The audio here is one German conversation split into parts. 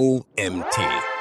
OMT.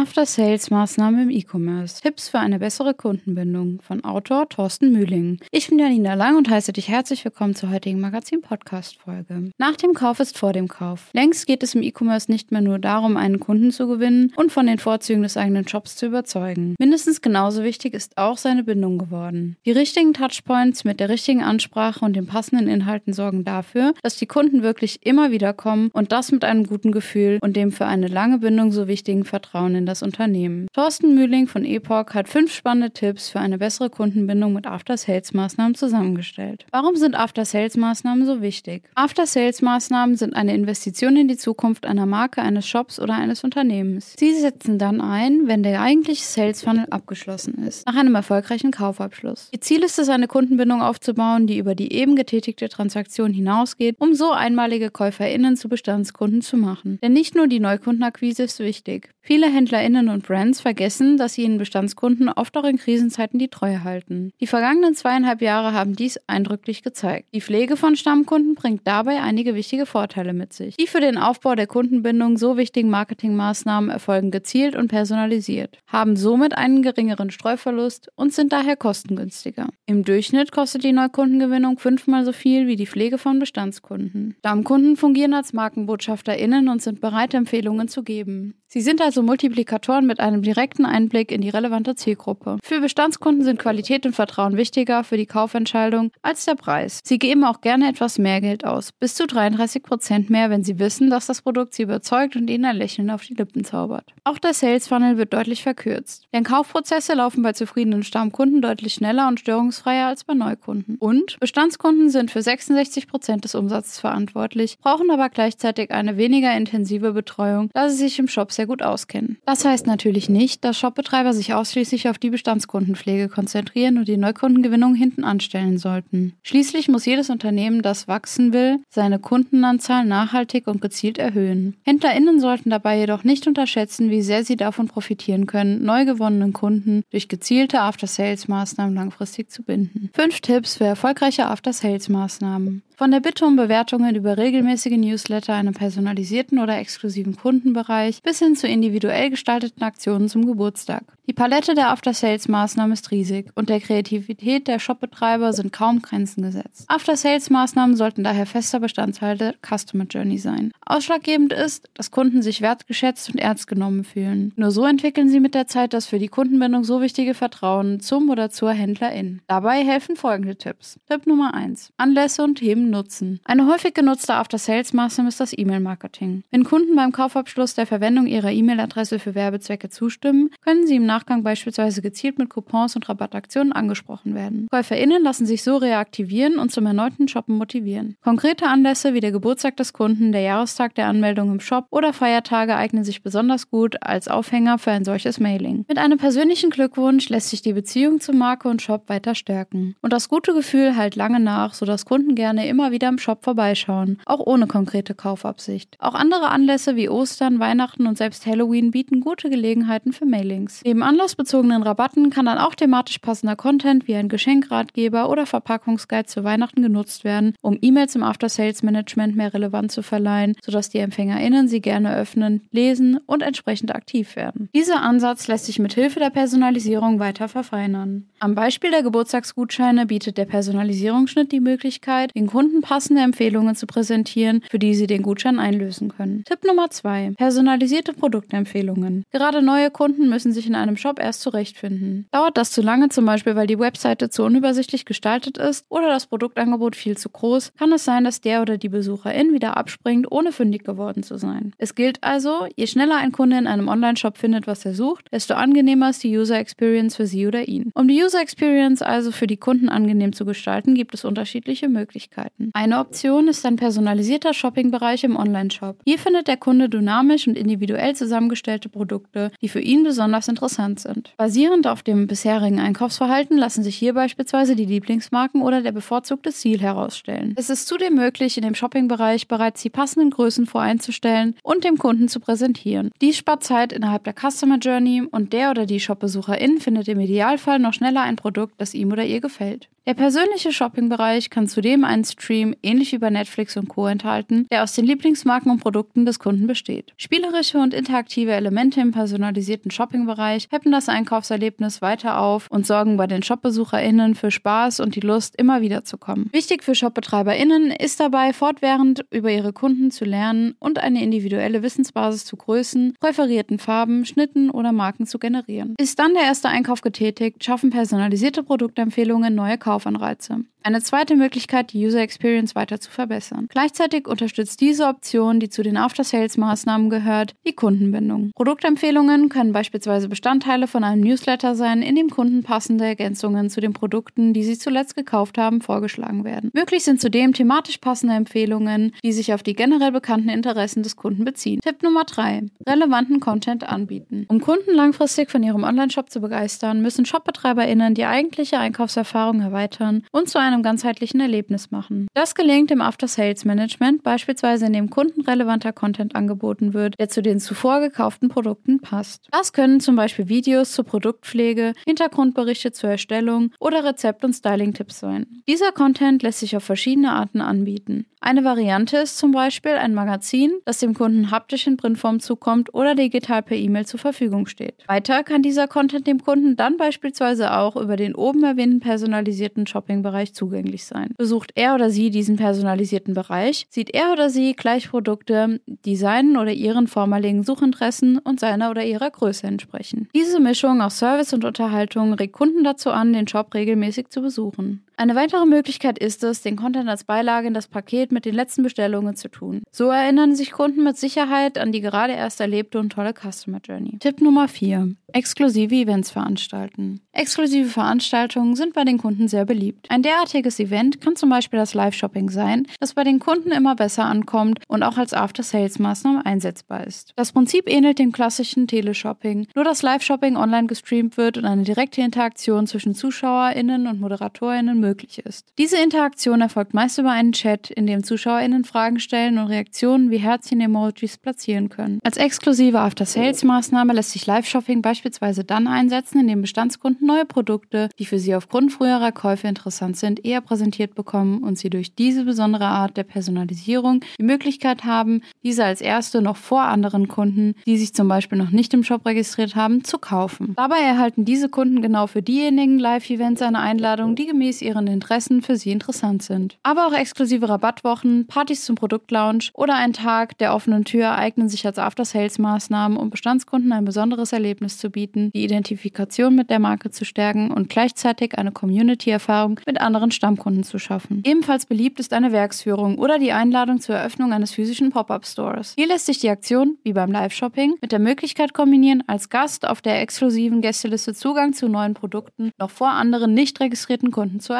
After-Sales-Maßnahmen im E-Commerce. Tipps für eine bessere Kundenbindung von Autor Thorsten Mühling. Ich bin Janina Lang und heiße dich herzlich willkommen zur heutigen Magazin-Podcast-Folge. Nach dem Kauf ist vor dem Kauf. Längst geht es im E-Commerce nicht mehr nur darum, einen Kunden zu gewinnen und von den Vorzügen des eigenen Shops zu überzeugen. Mindestens genauso wichtig ist auch seine Bindung geworden. Die richtigen Touchpoints mit der richtigen Ansprache und den passenden Inhalten sorgen dafür, dass die Kunden wirklich immer wieder kommen und das mit einem guten Gefühl und dem für eine lange Bindung so wichtigen Vertrauen in das Unternehmen. Thorsten Mühling von Epoch hat fünf spannende Tipps für eine bessere Kundenbindung mit After-Sales-Maßnahmen zusammengestellt. Warum sind After-Sales-Maßnahmen so wichtig? After-Sales-Maßnahmen sind eine Investition in die Zukunft einer Marke, eines Shops oder eines Unternehmens. Sie setzen dann ein, wenn der eigentliche Sales-Funnel abgeschlossen ist, nach einem erfolgreichen Kaufabschluss. Ihr Ziel ist es, eine Kundenbindung aufzubauen, die über die eben getätigte Transaktion hinausgeht, um so einmalige KäuferInnen zu Bestandskunden zu machen. Denn nicht nur die Neukundenakquise ist wichtig. Viele Händler HändlerInnen und Brands vergessen, dass sie ihren Bestandskunden oft auch in Krisenzeiten die Treue halten. Die vergangenen zweieinhalb Jahre haben dies eindrücklich gezeigt. Die Pflege von Stammkunden bringt dabei einige wichtige Vorteile mit sich. Die für den Aufbau der Kundenbindung so wichtigen Marketingmaßnahmen erfolgen gezielt und personalisiert, haben somit einen geringeren Streuverlust und sind daher kostengünstiger. Im Durchschnitt kostet die Neukundengewinnung fünfmal so viel wie die Pflege von Bestandskunden. Stammkunden fungieren als MarkenbotschafterInnen und sind bereit, Empfehlungen zu geben. Sie sind also Multiplikatoren mit einem direkten Einblick in die relevante Zielgruppe. Für Bestandskunden sind Qualität und Vertrauen wichtiger für die Kaufentscheidung als der Preis. Sie geben auch gerne etwas mehr Geld aus, bis zu 33 Prozent mehr, wenn sie wissen, dass das Produkt sie überzeugt und ihnen ein Lächeln auf die Lippen zaubert. Auch der Sales Funnel wird deutlich verkürzt, denn Kaufprozesse laufen bei zufriedenen Stammkunden deutlich schneller und störungsfreier als bei Neukunden. Und Bestandskunden sind für 66 Prozent des Umsatzes verantwortlich, brauchen aber gleichzeitig eine weniger intensive Betreuung, da sie sich im Shop sehr gut auskennen. Das heißt natürlich nicht, dass Shopbetreiber sich ausschließlich auf die Bestandskundenpflege konzentrieren und die Neukundengewinnung hinten anstellen sollten. Schließlich muss jedes Unternehmen, das wachsen will, seine Kundenanzahl nachhaltig und gezielt erhöhen. HändlerInnen sollten dabei jedoch nicht unterschätzen, wie sehr sie davon profitieren können, neu gewonnenen Kunden durch gezielte After-Sales-Maßnahmen langfristig zu binden. Fünf Tipps für erfolgreiche After-Sales-Maßnahmen. Von der Bitte um Bewertungen über regelmäßige Newsletter, einem personalisierten oder exklusiven Kundenbereich bis hin zu individuell gestalteten Aktionen zum Geburtstag. Die Palette der After-Sales-Maßnahmen ist riesig und der Kreativität der Shopbetreiber sind kaum Grenzen gesetzt. After-Sales-Maßnahmen sollten daher fester Bestandteil der Customer Journey sein. Ausschlaggebend ist, dass Kunden sich wertgeschätzt und ernst genommen fühlen. Nur so entwickeln sie mit der Zeit das für die Kundenbindung so wichtige Vertrauen zum oder zur Händlerin. Dabei helfen folgende Tipps. Tipp Nummer 1. Anlässe und Themen nutzen. Eine häufig genutzte After-Sales-Maßnahme ist das E-Mail-Marketing. Wenn Kunden beim Kaufabschluss der Verwendung ihrer E-Mail-Adresse für Werbezwecke zustimmen, können sie im Nachgang beispielsweise gezielt mit Coupons und Rabattaktionen angesprochen werden. KäuferInnen lassen sich so reaktivieren und zum erneuten Shoppen motivieren. Konkrete Anlässe wie der Geburtstag des Kunden, der Jahrestag der Anmeldung im Shop oder Feiertage eignen sich besonders gut als Aufhänger für ein solches Mailing. Mit einem persönlichen Glückwunsch lässt sich die Beziehung zu Marke und Shop weiter stärken. Und das gute Gefühl halt lange nach, sodass Kunden gerne immer wieder im Shop vorbeischauen, auch ohne konkrete Kaufabsicht. Auch andere Anlässe wie Ostern, Weihnachten und selbst Halloween bieten gute Gelegenheiten für Mailings. Neben anlassbezogenen Rabatten kann dann auch thematisch passender Content wie ein Geschenkratgeber oder Verpackungsguide zu Weihnachten genutzt werden, um E-Mails im After-Sales-Management mehr Relevanz zu verleihen, sodass die EmpfängerInnen sie gerne öffnen, lesen und entsprechend aktiv werden. Dieser Ansatz lässt sich mit Hilfe der Personalisierung weiter verfeinern. Am Beispiel der Geburtstagsgutscheine bietet der Personalisierungsschnitt die Möglichkeit, den Kunden passende Empfehlungen zu präsentieren, für die sie den Gutschein einlösen können. Tipp Nummer 2. Personalisierte Produktempfehlungen. Gerade neue Kunden müssen sich in einem Shop erst zurechtfinden. Dauert das zu lange, zum Beispiel weil die Webseite zu unübersichtlich gestaltet ist oder das Produktangebot viel zu groß, kann es sein, dass der oder die Besucherin wieder abspringt, ohne fündig geworden zu sein. Es gilt also, je schneller ein Kunde in einem Online-Shop findet, was er sucht, desto angenehmer ist die User Experience für sie oder ihn. Um die User Experience also für die Kunden angenehm zu gestalten, gibt es unterschiedliche Möglichkeiten. Eine Option ist ein personalisierter Shoppingbereich im Online-Shop. Hier findet der Kunde dynamisch und individuell zusammengestellte Produkte, die für ihn besonders interessant sind. Basierend auf dem bisherigen Einkaufsverhalten lassen sich hier beispielsweise die Lieblingsmarken oder der bevorzugte Stil herausstellen. Es ist zudem möglich, in dem Shoppingbereich bereits die passenden Größen voreinzustellen und dem Kunden zu präsentieren. Dies spart Zeit innerhalb der Customer Journey und der oder die Shopbesucherin findet im Idealfall noch schneller ein Produkt, das ihm oder ihr gefällt. Der persönliche Shopping-Bereich kann zudem einen Stream ähnlich wie bei Netflix und Co. enthalten, der aus den Lieblingsmarken und Produkten des Kunden besteht. Spielerische und interaktive Elemente im personalisierten Shopping-Bereich peppen das Einkaufserlebnis weiter auf und sorgen bei den ShopbesucherInnen für Spaß und die Lust, immer wieder zu kommen. Wichtig für ShopbetreiberInnen ist dabei, fortwährend über ihre Kunden zu lernen und eine individuelle Wissensbasis zu Größen, präferierten Farben, Schnitten oder Marken zu generieren. Ist dann der erste Einkauf getätigt, schaffen personalisierte Produktempfehlungen neue Kaufanreize. Eine zweite Möglichkeit, die User Experience weiter zu verbessern. Gleichzeitig unterstützt diese Option, die zu den After-Sales-Maßnahmen gehört, die Kundenbindung. Produktempfehlungen können beispielsweise Bestandteile von einem Newsletter sein, in dem Kunden passende Ergänzungen zu den Produkten, die sie zuletzt gekauft haben, vorgeschlagen werden. Möglich sind zudem thematisch passende Empfehlungen, die sich auf die generell bekannten Interessen des Kunden beziehen. Tipp Nummer 3. Relevanten Content anbieten. Um Kunden langfristig von ihrem Online-Shop zu begeistern, müssen ShopbetreiberInnen die eigentliche Einkaufserfahrung erweitern und zu einem einem ganzheitlichen Erlebnis machen. Das gelingt im After-Sales-Management, beispielsweise indem kundenrelevanter Content angeboten wird, der zu den zuvor gekauften Produkten passt. Das können zum Beispiel Videos zur Produktpflege, Hintergrundberichte zur Erstellung oder Rezept- und Styling-Tipps sein. Dieser Content lässt sich auf verschiedene Arten anbieten. Eine Variante ist zum Beispiel ein Magazin, das dem Kunden haptisch in Printform zukommt oder digital per E-Mail zur Verfügung steht. Weiter kann dieser Content dem Kunden dann beispielsweise auch über den oben erwähnten personalisierten Shopping-Bereich zugänglich sein. Besucht er oder sie diesen personalisierten Bereich, sieht er oder sie gleich Produkte, die seinen oder ihren vormaligen Suchinteressen und seiner oder ihrer Größe entsprechen. Diese Mischung aus Service und Unterhaltung regt Kunden dazu an, den Shop regelmäßig zu besuchen. Eine weitere Möglichkeit ist es, den Content als Beilage in das Paket mit den letzten Bestellungen zu tun. So erinnern sich Kunden mit Sicherheit an die gerade erst erlebte und tolle Customer Journey. Tipp Nummer 4. Exklusive Events veranstalten. Exklusive Veranstaltungen sind bei den Kunden sehr beliebt. Ein derartiges Event kann zum Beispiel das Live-Shopping sein, das bei den Kunden immer besser ankommt und auch als After-Sales-Maßnahme einsetzbar ist. Das Prinzip ähnelt dem klassischen Teleshopping, nur dass Live-Shopping online gestreamt wird und eine direkte Interaktion zwischen ZuschauerInnen und ModeratorInnen möglich ist. Diese Interaktion erfolgt meist über einen Chat, in dem ZuschauerInnen Fragen stellen und Reaktionen wie Herzchen-Emojis platzieren können. Als exklusive After-Sales-Maßnahme lässt sich Live-Shopping beispielsweise dann einsetzen, indem Bestandskunden neue Produkte, die für sie aufgrund früherer Käufe interessant sind, eher präsentiert bekommen und sie durch diese besondere Art der Personalisierung die Möglichkeit haben, diese als erste noch vor anderen Kunden, die sich zum Beispiel noch nicht im Shop registriert haben, zu kaufen. Dabei erhalten diese Kunden genau für diejenigen Live-Events eine Einladung, die gemäß ihren Interessen für sie interessant sind. Aber auch exklusive Rabattwochen, Partys zum Produktlaunch oder ein Tag der offenen Tür eignen sich als After-Sales-Maßnahmen, um Bestandskunden ein besonderes Erlebnis zu bieten, die Identifikation mit der Marke zu stärken und gleichzeitig eine Community-Erfahrung mit anderen Stammkunden zu schaffen. Ebenfalls beliebt ist eine Werksführung oder die Einladung zur Eröffnung eines physischen Pop-up-Stores. Hier lässt sich die Aktion, wie beim Live-Shopping, mit der Möglichkeit kombinieren, als Gast auf der exklusiven Gästeliste Zugang zu neuen Produkten noch vor anderen nicht registrierten Kunden zu erhalten.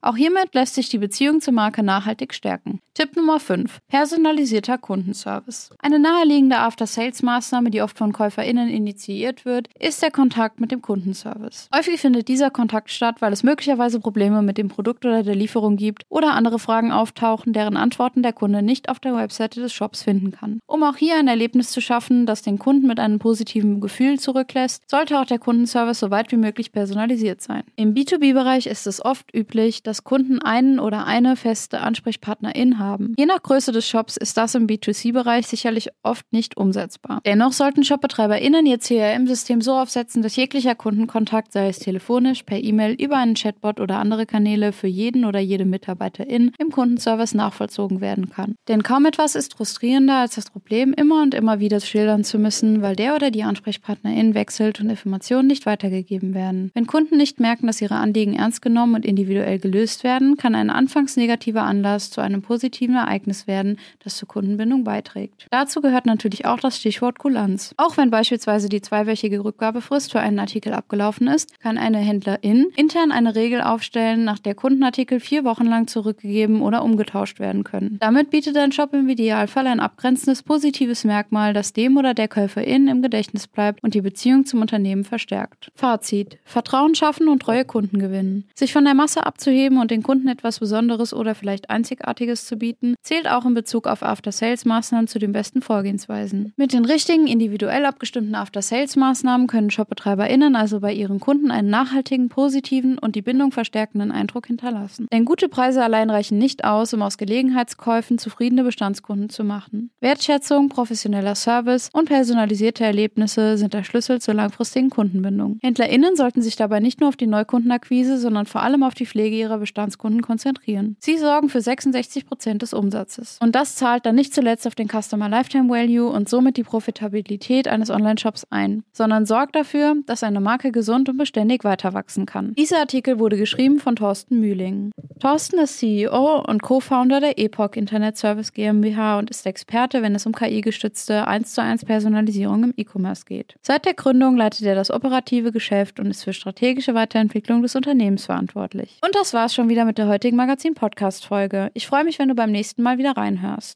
Auch hiermit lässt sich die Beziehung zur Marke nachhaltig stärken. Tipp Nummer 5. Personalisierter Kundenservice. Eine naheliegende After-Sales-Maßnahme, die oft von KäuferInnen initiiert wird, ist der Kontakt mit dem Kundenservice. Häufig findet dieser Kontakt statt, weil es möglicherweise Probleme mit dem Produkt oder der Lieferung gibt oder andere Fragen auftauchen, deren Antworten der Kunde nicht auf der Webseite des Shops finden kann. Um auch hier ein Erlebnis zu schaffen, das den Kunden mit einem positiven Gefühl zurücklässt, sollte auch der Kundenservice so weit wie möglich personalisiert sein. Im B2B-Bereich ist es oft üblich, dass Kunden einen oder eine feste Ansprechpartnerin haben. Je nach Größe des Shops ist das im B2C-Bereich sicherlich oft nicht umsetzbar. Dennoch sollten ShopbetreiberInnen ihr CRM-System so aufsetzen, dass jeglicher Kundenkontakt, sei es telefonisch, per E-Mail, über einen Chatbot oder andere Kanäle, für jeden oder jede Mitarbeiterin im Kundenservice nachvollzogen werden kann. Denn kaum etwas ist frustrierender, als das Problem immer und immer wieder schildern zu müssen, weil der oder die Ansprechpartnerin wechselt und Informationen nicht weitergegeben werden. Wenn Kunden nicht merken, dass ihre Anliegen ernst genommen und individuell gelöst werden, kann ein anfangs negativer Anlass zu einem positiven positiven Ereignis werden, das zur Kundenbindung beiträgt. Dazu gehört natürlich auch das Stichwort Kulanz. Auch wenn beispielsweise die zweiwöchige Rückgabefrist für einen Artikel abgelaufen ist, kann eine Händlerin intern eine Regel aufstellen, nach der Kundenartikel vier Wochen lang zurückgegeben oder umgetauscht werden können. Damit bietet ein Shop im Idealfall ein abgrenzendes positives Merkmal, das dem oder der Käuferin im Gedächtnis bleibt und die Beziehung zum Unternehmen verstärkt. Fazit. Vertrauen schaffen und treue Kunden gewinnen. Sich von der Masse Masse abzuheben und den Kunden etwas Besonderes oder vielleicht Einzigartiges zu bieten, zählt auch in Bezug auf After-Sales-Maßnahmen zu den besten Vorgehensweisen. Mit den richtigen, individuell abgestimmten After-Sales-Maßnahmen können ShopbetreiberInnen also bei ihren Kunden einen nachhaltigen, positiven und die Bindung verstärkenden Eindruck hinterlassen. Denn gute Preise allein reichen nicht aus, um aus Gelegenheitskäufen zufriedene Bestandskunden zu machen. Wertschätzung, professioneller Service und personalisierte Erlebnisse sind der Schlüssel zur langfristigen Kundenbindung. HändlerInnen sollten sich dabei nicht nur auf die Neukundenakquise, sondern vor allem auf die Pflege ihrer Bestandskunden konzentrieren. Sie sorgen für 66 Prozent des Umsatzes. Und das zahlt dann nicht zuletzt auf den Customer Lifetime Value und somit die Profitabilität eines Online-Shops ein, sondern sorgt dafür, dass eine Marke gesund und beständig weiter wachsen kann. Dieser Artikel wurde geschrieben von Thorsten Mühling. Thorsten ist CEO und Co-Founder der Epoch Internet Service GmbH und ist Experte, wenn es um KI-gestützte 1 zu 1 Personalisierung im E-Commerce geht. Seit der Gründung leitet er das operative Geschäft und ist für strategische Weiterentwicklung des Unternehmens verantwortlich. Und das war's schon wieder mit der heutigen Magazin-Podcast-Folge. Ich freue mich, wenn du beim nächsten Mal wieder reinhörst.